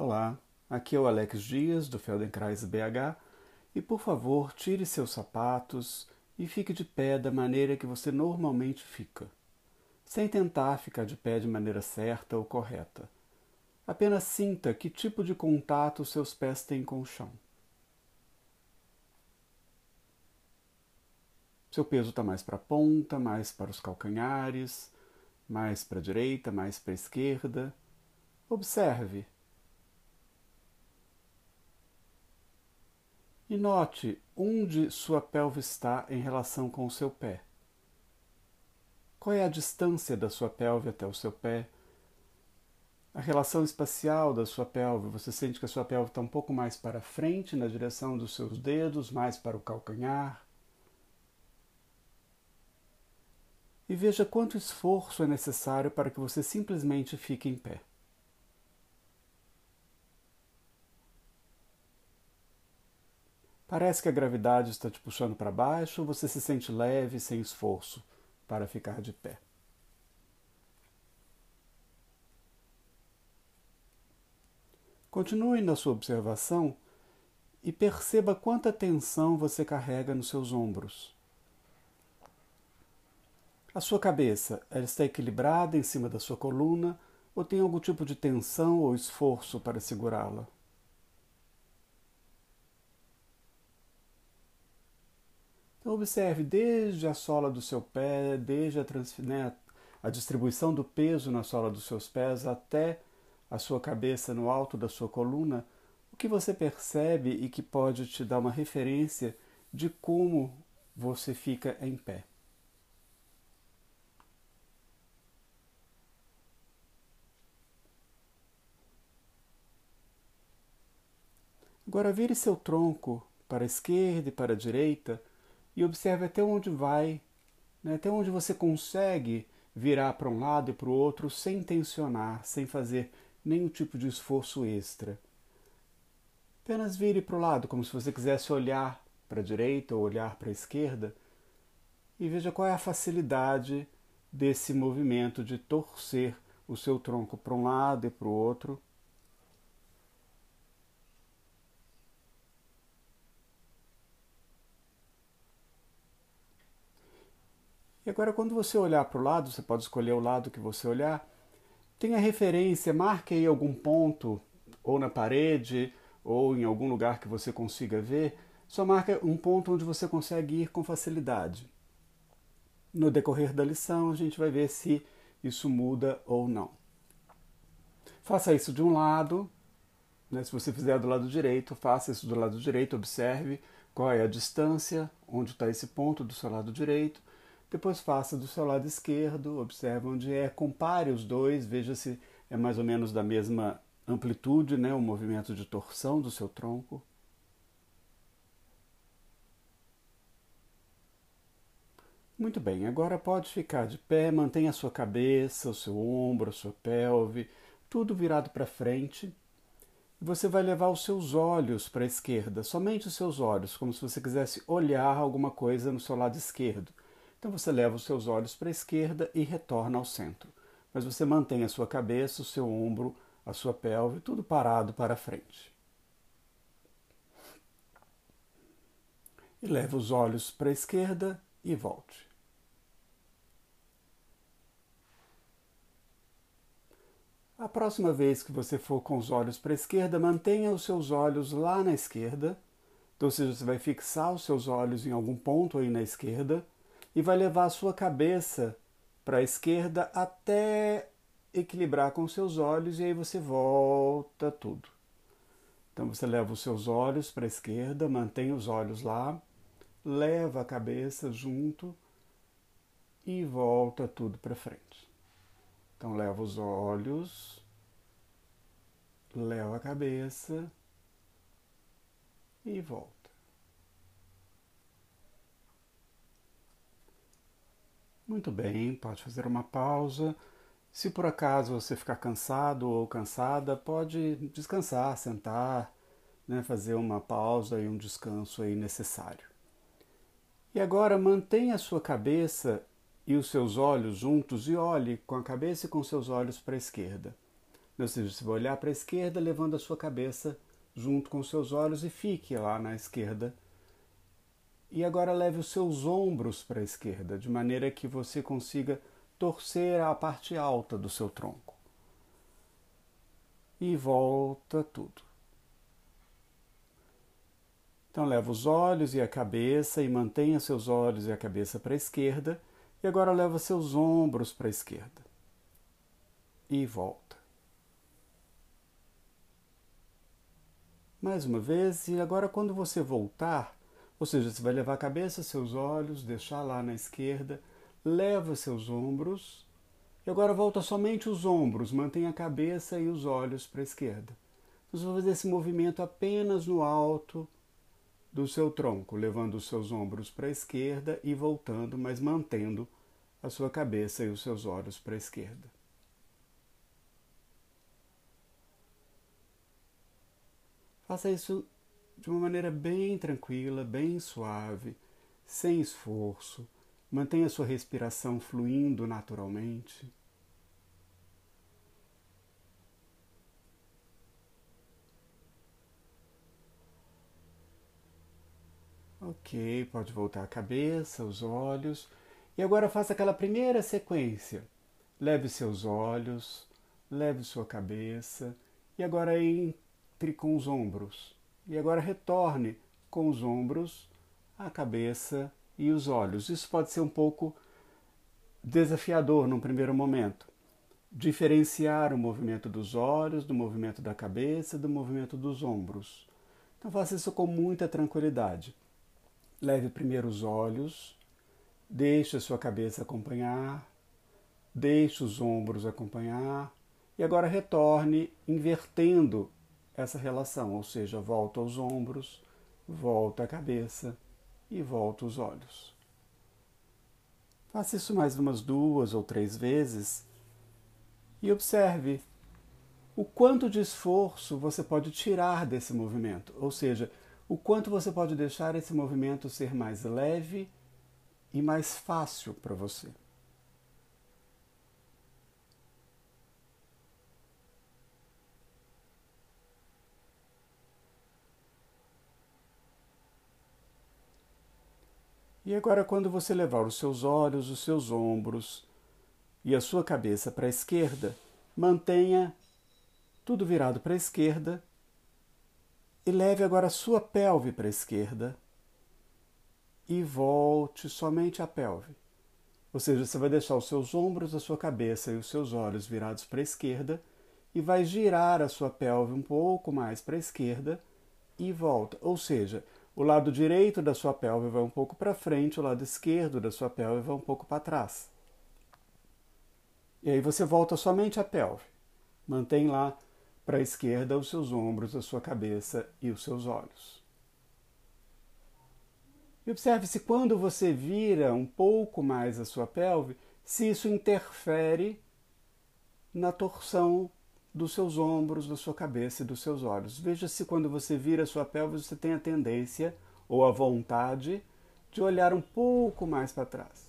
Olá, aqui é o Alex Dias do Feldenkrais BH e por favor tire seus sapatos e fique de pé da maneira que você normalmente fica, sem tentar ficar de pé de maneira certa ou correta. Apenas sinta que tipo de contato seus pés têm com o chão. Seu peso está mais para a ponta, mais para os calcanhares, mais para a direita, mais para a esquerda. Observe E note onde sua pelve está em relação com o seu pé. Qual é a distância da sua pelve até o seu pé? A relação espacial da sua pelve, você sente que a sua pelve está um pouco mais para frente, na direção dos seus dedos, mais para o calcanhar. E veja quanto esforço é necessário para que você simplesmente fique em pé. Parece que a gravidade está te puxando para baixo, você se sente leve, sem esforço, para ficar de pé. Continue na sua observação e perceba quanta tensão você carrega nos seus ombros. A sua cabeça, ela está equilibrada em cima da sua coluna ou tem algum tipo de tensão ou esforço para segurá-la? Observe desde a sola do seu pé, desde a, né, a distribuição do peso na sola dos seus pés até a sua cabeça no alto da sua coluna, o que você percebe e que pode te dar uma referência de como você fica em pé. Agora vire seu tronco para a esquerda e para a direita e observe até onde vai, né, até onde você consegue virar para um lado e para o outro sem tensionar, sem fazer nenhum tipo de esforço extra. Apenas vire para o lado, como se você quisesse olhar para a direita ou olhar para a esquerda, e veja qual é a facilidade desse movimento de torcer o seu tronco para um lado e para o outro E agora, quando você olhar para o lado, você pode escolher o lado que você olhar, tenha referência, marque aí algum ponto, ou na parede, ou em algum lugar que você consiga ver, só marca um ponto onde você consegue ir com facilidade. No decorrer da lição, a gente vai ver se isso muda ou não. Faça isso de um lado, né? se você fizer do lado direito, faça isso do lado direito, observe qual é a distância, onde está esse ponto do seu lado direito, depois faça do seu lado esquerdo, observe onde é, compare os dois, veja se é mais ou menos da mesma amplitude, né, o movimento de torção do seu tronco. Muito bem, agora pode ficar de pé, mantenha a sua cabeça, o seu ombro, a sua pelve, tudo virado para frente. Você vai levar os seus olhos para a esquerda, somente os seus olhos, como se você quisesse olhar alguma coisa no seu lado esquerdo. Então você leva os seus olhos para a esquerda e retorna ao centro. Mas você mantém a sua cabeça, o seu ombro, a sua pelve, tudo parado para frente. E leva os olhos para a esquerda e volte. A próxima vez que você for com os olhos para a esquerda, mantenha os seus olhos lá na esquerda. Então, ou seja, você vai fixar os seus olhos em algum ponto aí na esquerda e vai levar a sua cabeça para a esquerda até equilibrar com seus olhos e aí você volta tudo. Então você leva os seus olhos para a esquerda, mantém os olhos lá, leva a cabeça junto e volta tudo para frente. Então leva os olhos, leva a cabeça e volta. Muito bem, pode fazer uma pausa. Se por acaso você ficar cansado ou cansada, pode descansar, sentar, né, fazer uma pausa e um descanso aí necessário. E agora mantenha a sua cabeça e os seus olhos juntos e olhe com a cabeça e com seus olhos para a esquerda. Ou seja, você vai olhar para a esquerda, levando a sua cabeça junto com seus olhos e fique lá na esquerda. E agora leve os seus ombros para a esquerda, de maneira que você consiga torcer a parte alta do seu tronco. E volta tudo. Então leva os olhos e a cabeça e mantenha seus olhos e a cabeça para a esquerda. E agora leva seus ombros para a esquerda. E volta. Mais uma vez, e agora quando você voltar, ou seja, você vai levar a cabeça, seus olhos, deixar lá na esquerda, leva seus ombros e agora volta somente os ombros, mantém a cabeça e os olhos para a esquerda. Você vai fazer esse movimento apenas no alto do seu tronco, levando os seus ombros para a esquerda e voltando, mas mantendo a sua cabeça e os seus olhos para a esquerda. Faça isso de uma maneira bem tranquila, bem suave, sem esforço. Mantenha sua respiração fluindo naturalmente. Ok, pode voltar a cabeça, os olhos. E agora faça aquela primeira sequência. Leve seus olhos, leve sua cabeça. E agora entre com os ombros. E agora retorne com os ombros, a cabeça e os olhos. Isso pode ser um pouco desafiador num primeiro momento. Diferenciar o movimento dos olhos, do movimento da cabeça, do movimento dos ombros. Então faça isso com muita tranquilidade. Leve primeiro os olhos, deixe a sua cabeça acompanhar, deixe os ombros acompanhar e agora retorne invertendo essa relação, ou seja, volta aos ombros, volta a cabeça e volta os olhos. Faça isso mais umas duas ou três vezes e observe o quanto de esforço você pode tirar desse movimento, ou seja, o quanto você pode deixar esse movimento ser mais leve e mais fácil para você. E agora, quando você levar os seus olhos, os seus ombros e a sua cabeça para a esquerda, mantenha tudo virado para a esquerda e leve agora a sua pelve para a esquerda e volte somente a pelve. Ou seja, você vai deixar os seus ombros, a sua cabeça e os seus olhos virados para a esquerda e vai girar a sua pelve um pouco mais para a esquerda e volta. Ou seja, o lado direito da sua pelve vai um pouco para frente, o lado esquerdo da sua pelve vai um pouco para trás. E aí você volta somente a pelve. Mantém lá para a esquerda os seus ombros, a sua cabeça e os seus olhos. E observe se quando você vira um pouco mais a sua pelve, se isso interfere na torção dos seus ombros, da sua cabeça e dos seus olhos. Veja se quando você vira a sua pelve, você tem a tendência ou a vontade de olhar um pouco mais para trás.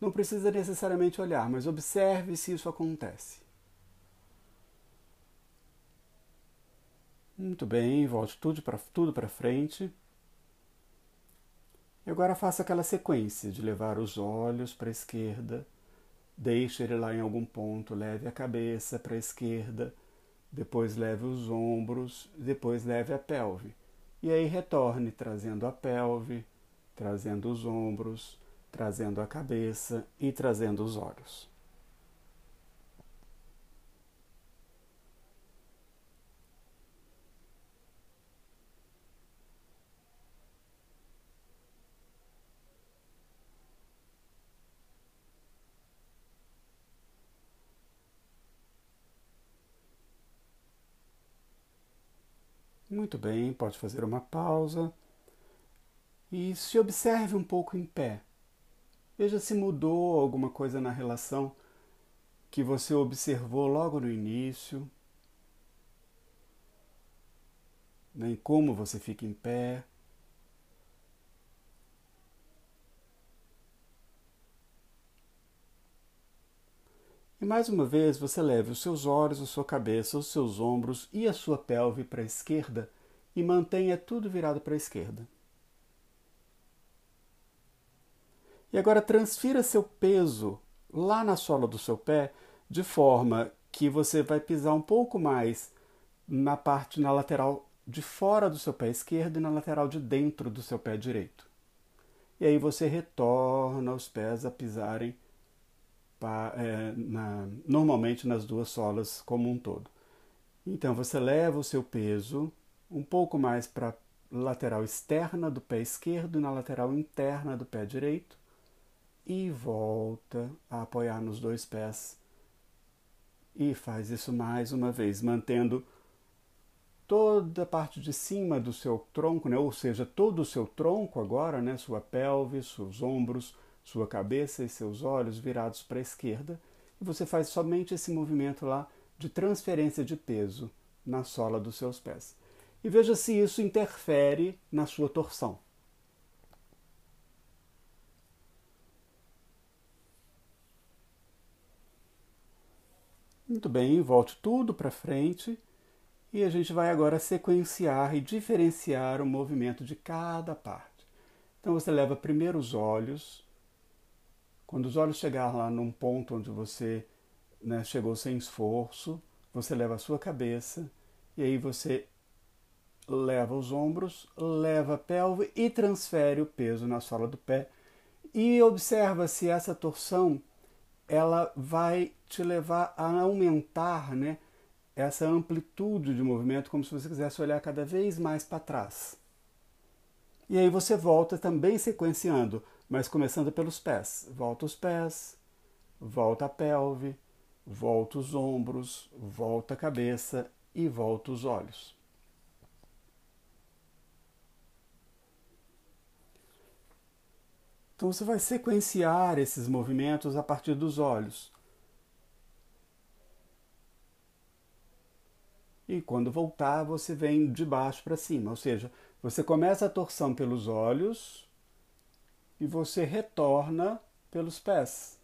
Não precisa necessariamente olhar, mas observe se isso acontece. Muito bem, volte tudo para tudo frente. E agora faça aquela sequência de levar os olhos para a esquerda, deixe ele lá em algum ponto, leve a cabeça para a esquerda, depois leve os ombros, depois leve a pelve. E aí retorne trazendo a pelve, trazendo os ombros, trazendo a cabeça e trazendo os olhos. Muito bem, pode fazer uma pausa e se observe um pouco em pé. Veja se mudou alguma coisa na relação que você observou logo no início, né, em como você fica em pé. E mais uma vez você leve os seus olhos, a sua cabeça, os seus ombros e a sua pelve para a esquerda e mantenha tudo virado para a esquerda. E agora transfira seu peso lá na sola do seu pé, de forma que você vai pisar um pouco mais na parte na lateral de fora do seu pé esquerdo e na lateral de dentro do seu pé direito. E aí você retorna os pés a pisarem pa, é, na, normalmente nas duas solas como um todo. Então você leva o seu peso um pouco mais para a lateral externa do pé esquerdo e na lateral interna do pé direito e volta a apoiar nos dois pés. E faz isso mais uma vez, mantendo toda a parte de cima do seu tronco, né? ou seja, todo o seu tronco agora, né? sua pelve, seus ombros, sua cabeça e seus olhos virados para a esquerda, e você faz somente esse movimento lá de transferência de peso na sola dos seus pés. E veja se isso interfere na sua torção. Muito bem, volte tudo para frente e a gente vai agora sequenciar e diferenciar o movimento de cada parte. Então você leva primeiro os olhos. Quando os olhos chegar lá num ponto onde você né, chegou sem esforço, você leva a sua cabeça e aí você leva os ombros, leva a pelve e transfere o peso na sola do pé. E observa se essa torção ela vai te levar a aumentar, né? essa amplitude de movimento, como se você quisesse olhar cada vez mais para trás. E aí você volta também sequenciando, mas começando pelos pés. Volta os pés, volta a pelve, volta os ombros, volta a cabeça e volta os olhos. Então você vai sequenciar esses movimentos a partir dos olhos. e quando voltar você vem de baixo para cima, ou seja, você começa a torção pelos olhos e você retorna pelos pés.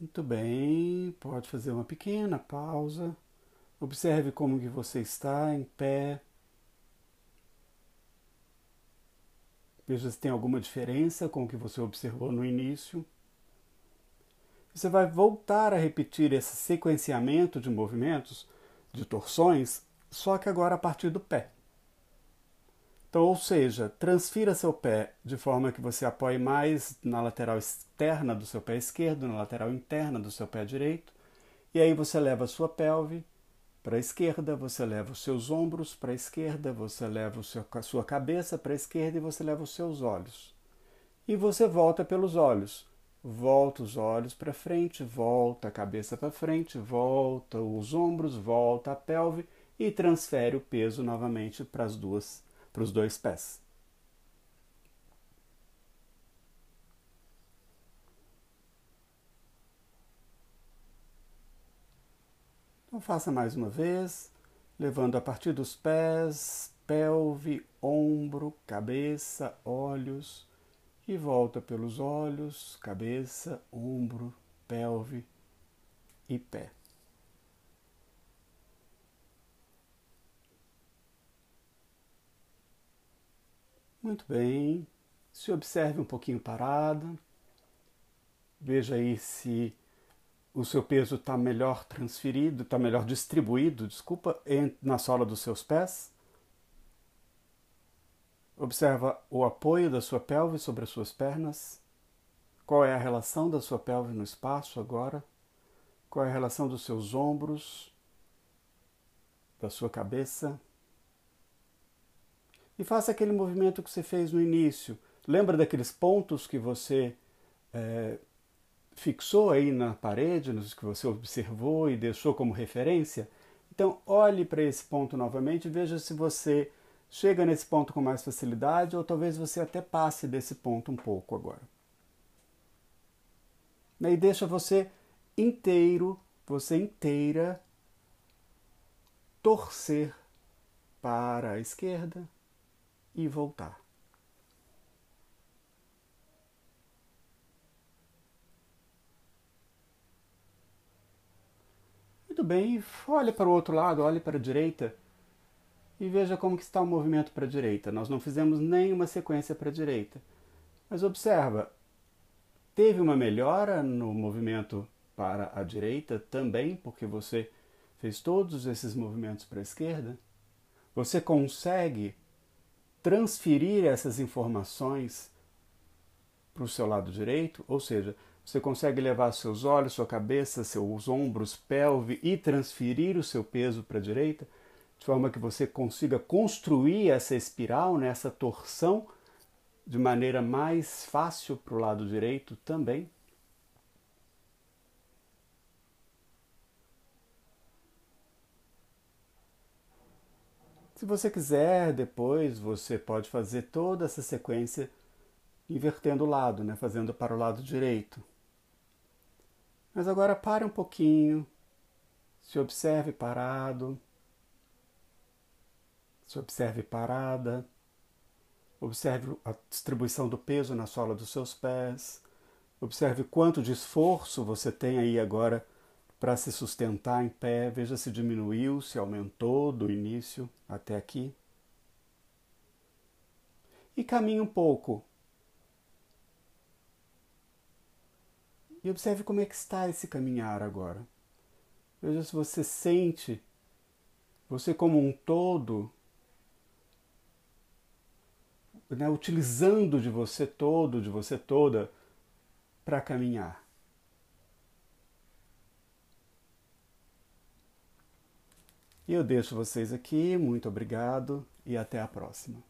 Muito bem, pode fazer uma pequena pausa. Observe como que você está em pé. Veja se tem alguma diferença com o que você observou no início. Você vai voltar a repetir esse sequenciamento de movimentos, de torções, só que agora a partir do pé. Então, ou seja, transfira seu pé de forma que você apoie mais na lateral externa do seu pé esquerdo, na lateral interna do seu pé direito, e aí você leva a sua pelve para a esquerda, você leva os seus ombros para a esquerda, você leva seu, a sua cabeça para a esquerda e você leva os seus olhos. E você volta pelos olhos. Volta os olhos para frente, volta a cabeça para frente, volta os ombros, volta a pelve e transfere o peso novamente para os dois pés. Então faça mais uma vez, levando a partir dos pés, pelve, ombro, cabeça, olhos e volta pelos olhos, cabeça, ombro, pelve e pé. Muito bem. Se observe um pouquinho parado. Veja aí se o seu peso está melhor transferido, está melhor distribuído, desculpa, na sola dos seus pés. Observa o apoio da sua pelve sobre as suas pernas. Qual é a relação da sua pelve no espaço agora? Qual é a relação dos seus ombros, da sua cabeça? E faça aquele movimento que você fez no início. Lembra daqueles pontos que você é, fixou aí na parede, nos que você observou e deixou como referência. Então, olhe para esse ponto novamente e veja se você chega nesse ponto com mais facilidade ou talvez você até passe desse ponto um pouco agora. E deixa você inteiro, você inteira, torcer para a esquerda e voltar. Muito bem, olhe para o outro lado, olhe para a direita e veja como que está o movimento para a direita. Nós não fizemos nenhuma sequência para a direita. Mas observa, teve uma melhora no movimento para a direita também, porque você fez todos esses movimentos para a esquerda. Você consegue transferir essas informações para o seu lado direito, ou seja, você consegue levar seus olhos, sua cabeça, seus ombros, pelve e transferir o seu peso para a direita, de forma que você consiga construir essa espiral, né, essa torção, de maneira mais fácil para o lado direito também. Se você quiser, depois você pode fazer toda essa sequência invertendo o lado, né? fazendo para o lado direito. Mas agora pare um pouquinho, se observe parado, se observe parada, observe a distribuição do peso na sola dos seus pés, observe quanto de esforço você tem aí agora para se sustentar em pé, veja se diminuiu, se aumentou do início até aqui. E caminhe um pouco E observe como é que está esse caminhar agora. Veja se você sente você como um todo, né, utilizando de você todo, de você toda, para caminhar. E eu deixo vocês aqui, muito obrigado e até a próxima.